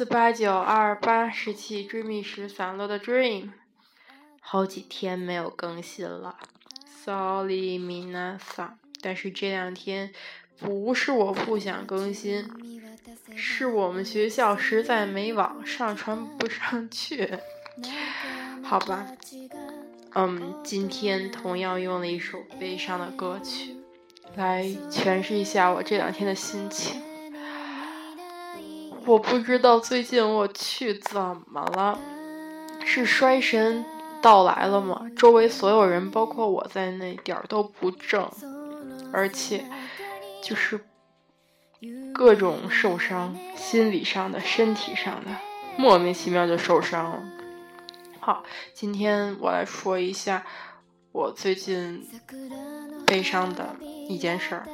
四八九二八十七追觅时散落的 dream，好几天没有更新了，sorry minasa。但是这两天不是我不想更新，是我们学校实在没网，上传不上去。好吧，嗯，今天同样用了一首悲伤的歌曲来诠释一下我这两天的心情。我不知道最近我去怎么了，是衰神到来了吗？周围所有人，包括我在内，点儿都不正，而且就是各种受伤，心理上的、身体上的，莫名其妙就受伤了。好，今天我来说一下我最近悲伤的一件事儿。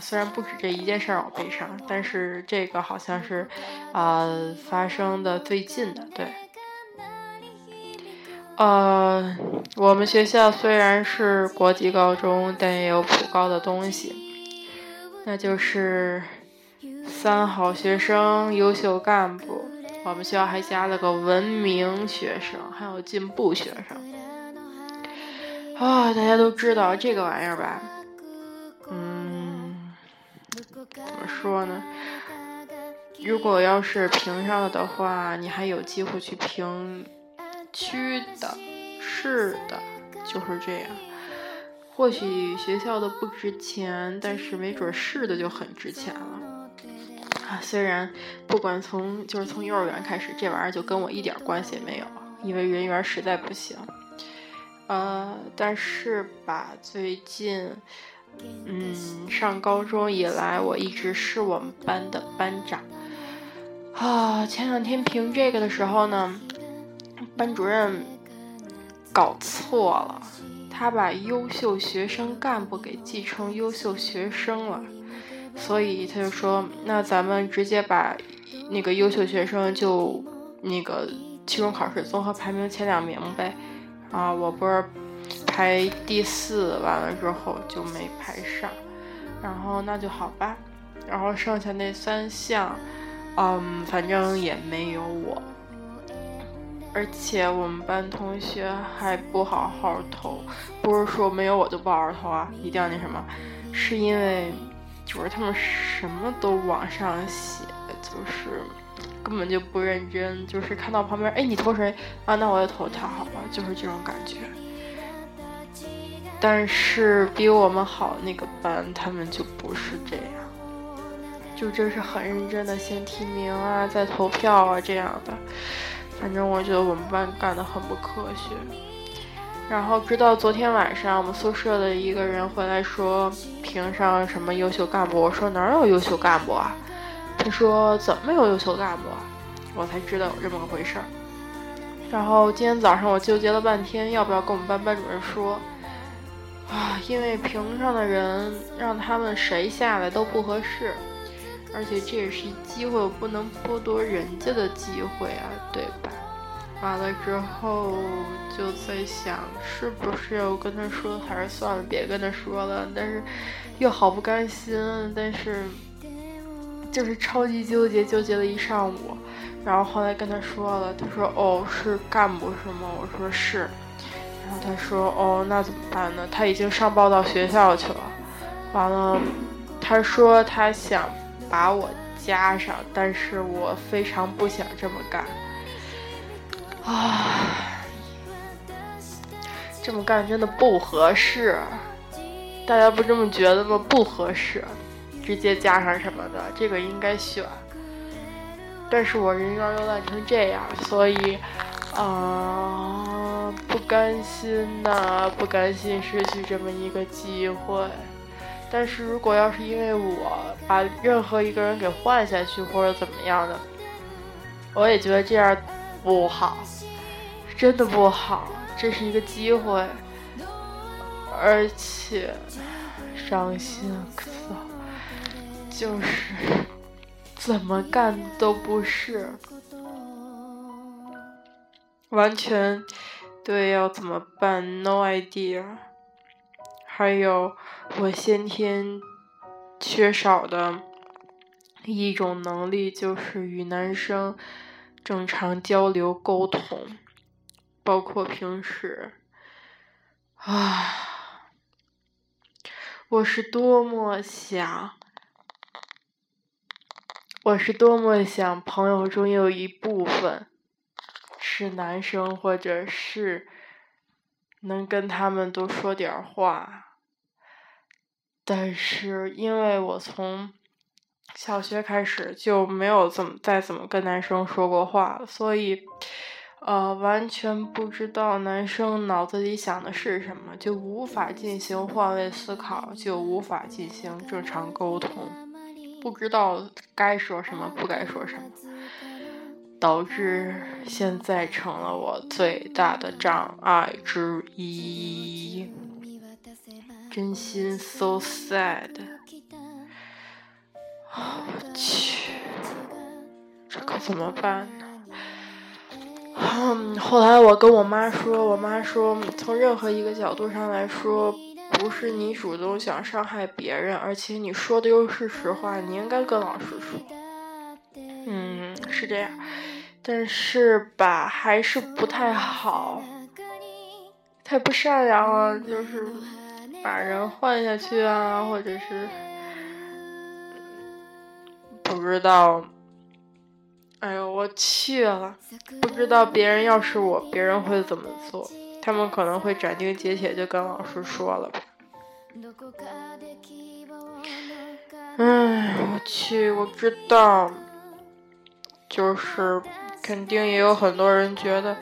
虽然不止这一件事让我悲伤，但是这个好像是，呃，发生的最近的。对，呃，我们学校虽然是国际高中，但也有普高的东西，那就是三好学生、优秀干部。我们学校还加了个文明学生，还有进步学生。啊，大家都知道这个玩意儿吧？怎么说呢？如果要是评上了的话，你还有机会去评区的、市的，就是这样。或许学校的不值钱，但是没准市的就很值钱了。啊，虽然不管从就是从幼儿园开始，这玩意儿就跟我一点关系也没有，因为人缘实在不行。呃，但是吧，最近。嗯，上高中以来，我一直是我们班的班长。啊，前两天评这个的时候呢，班主任搞错了，他把优秀学生干部给记成优秀学生了，所以他就说，那咱们直接把那个优秀学生就那个期中考试综合排名前两名呗。啊，我不是。排第四，完了之后就没排上，然后那就好吧，然后剩下那三项，嗯，反正也没有我，而且我们班同学还不好好投，不是说没有我就不好好投啊，一定要那什么，是因为就是他们什么都往上写，就是根本就不认真，就是看到旁边，哎，你投谁啊？那我也投他，好吧，就是这种感觉。但是比我们好那个班，他们就不是这样，就真是很认真的先提名啊，再投票啊这样的。反正我觉得我们班干的很不科学。然后直到昨天晚上，我们宿舍的一个人回来说评上什么优秀干部，我说哪有优秀干部啊？他说怎么有优秀干部啊？我才知道有这么个回事儿。然后今天早上我纠结了半天，要不要跟我们班班主任说。啊，因为屏上的人让他们谁下来都不合适，而且这也是机会，我不能剥夺人家的机会啊，对吧？完了之后就在想，是不是要跟他说，还是算了，别跟他说了。但是又好不甘心，但是就是超级纠结，纠结了一上午。然后后来跟他说了，他说：“哦，是干部是吗？”我说：“是。”然后他说：“哦，那怎么办呢？他已经上报到学校去了。完了，他说他想把我加上，但是我非常不想这么干。啊，这么干真的不合适。大家不这么觉得吗？不合适，直接加上什么的，这个应该选。但是我人缘又烂成这样，所以。”啊，不甘心呐，不甘心失去这么一个机会。但是如果要是因为我把任何一个人给换下去或者怎么样的，我也觉得这样不好，真的不好。这是一个机会，而且伤心可就是怎么干都不是。完全对，要怎么办？No idea。还有我先天缺少的一种能力，就是与男生正常交流沟通，包括平时。啊，我是多么想，我是多么想朋友中有一部分是男生，或者是能跟他们多说点话。但是因为我从小学开始就没有怎么再怎么跟男生说过话，所以。呃，完全不知道男生脑子里想的是什么，就无法进行换位思考，就无法进行正常沟通，不知道该说什么，不该说什么，导致现在成了我最大的障碍之一。真心 so sad，我去，这可怎么办呢？嗯，后来我跟我妈说，我妈说，从任何一个角度上来说，不是你主动想伤害别人，而且你说的又是实话，你应该跟老师说。是这样，但是吧，还是不太好，太不善良了，就是把人换下去啊，或者是不知道。哎呦，我去了！不知道别人要是我，别人会怎么做？他们可能会斩钉截铁就跟老师说了吧。哎，我去，我知道，就是肯定也有很多人觉得，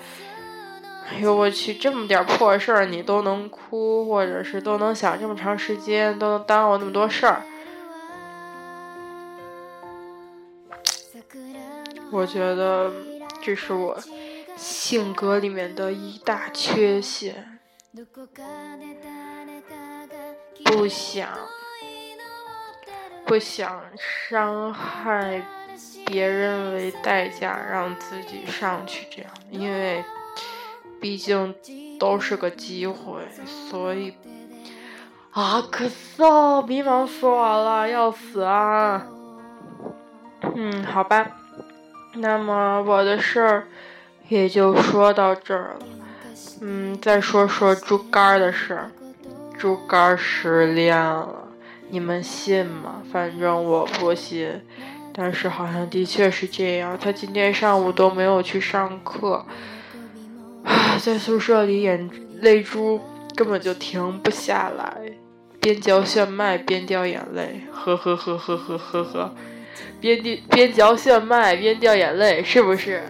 哎呦我去，这么点破事儿你都能哭，或者是都能想这么长时间，都能耽误那么多事儿。我觉得这是我性格里面的一大缺陷，不想不想伤害别人为代价让自己上去，这样，因为毕竟都是个机会，所以啊，可骚，迷茫死我了，要死啊！嗯，好吧。那么我的事儿也就说到这儿了，嗯，再说说猪肝的事儿。猪肝失恋了，你们信吗？反正我不信，但是好像的确是这样。他今天上午都没有去上课，啊，在宿舍里眼泪珠根本就停不下来，边嚼炫迈边掉眼泪，呵呵呵呵呵呵呵。边滴边嚼炫迈边掉眼泪，是不是？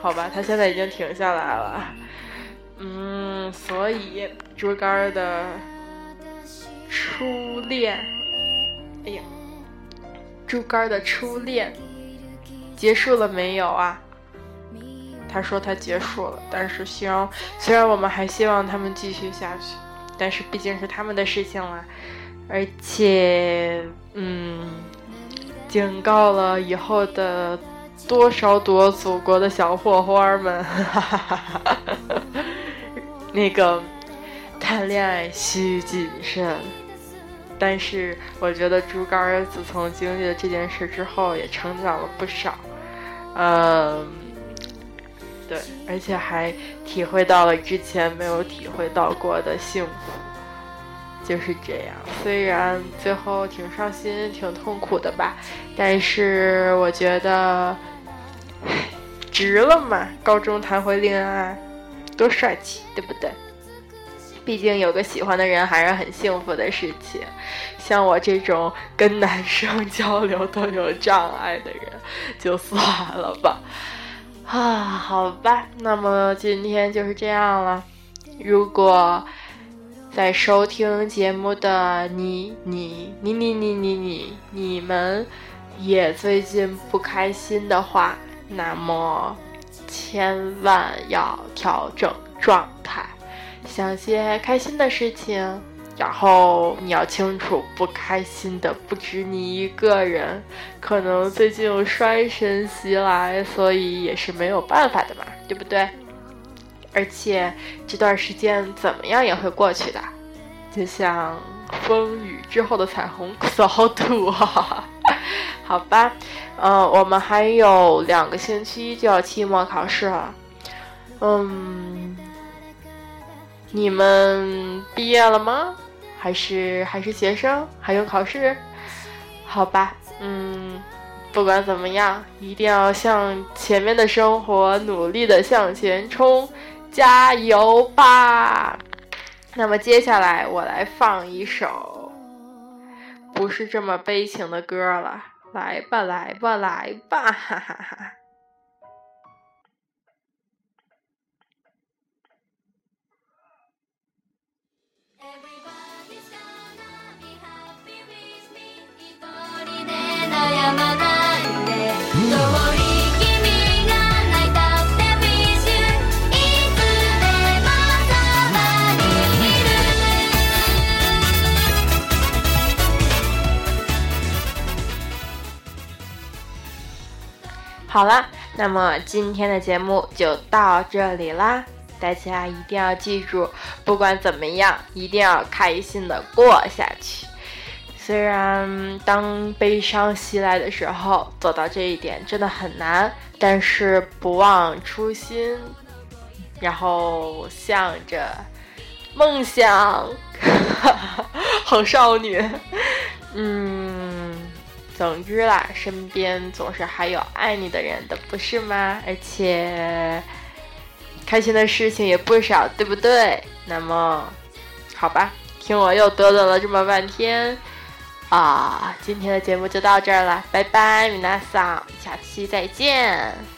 好吧，他现在已经停下来了。嗯，所以猪肝的初恋，哎呀，猪肝的初恋结束了没有啊？他说他结束了，但是希望虽然我们还希望他们继续下去，但是毕竟是他们的事情了。而且，嗯，警告了以后的多少朵祖国的小火花们，哈哈哈哈哈！那个谈恋爱需谨慎。但是我觉得猪肝自从经历了这件事之后，也成长了不少。嗯，对，而且还体会到了之前没有体会到过的幸福。就是这样，虽然最后挺伤心、挺痛苦的吧，但是我觉得，值了嘛！高中谈回恋爱，多帅气，对不对？毕竟有个喜欢的人还是很幸福的事情。像我这种跟男生交流都有障碍的人，就算了吧。啊，好吧，那么今天就是这样了。如果。在收听节目的你、你、你、你、你、你、你、你们也最近不开心的话，那么千万要调整状态，想些开心的事情。然后你要清楚，不开心的不止你一个人，可能最近有衰神袭来，所以也是没有办法的嘛，对不对？而且这段时间怎么样也会过去的，就像风雨之后的彩虹，色好土啊！好吧，嗯，我们还有两个星期就要期末考试了，嗯，你们毕业了吗？还是还是学生，还用考试？好吧，嗯，不管怎么样，一定要向前面的生活努力的向前冲，加油吧！那么接下来我来放一首不是这么悲情的歌了，来吧，来吧，来吧，哈哈哈。好了，那么今天的节目就到这里啦。大家一定要记住，不管怎么样，一定要开心的过下去。虽然当悲伤袭来的时候，做到这一点真的很难，但是不忘初心，然后向着梦想，好少女，嗯。总之啦，身边总是还有爱你的人的，不是吗？而且开心的事情也不少，对不对？那么，好吧，听我又嘚嘚了这么半天啊，今天的节目就到这儿了，拜拜，米娜桑，下期再见。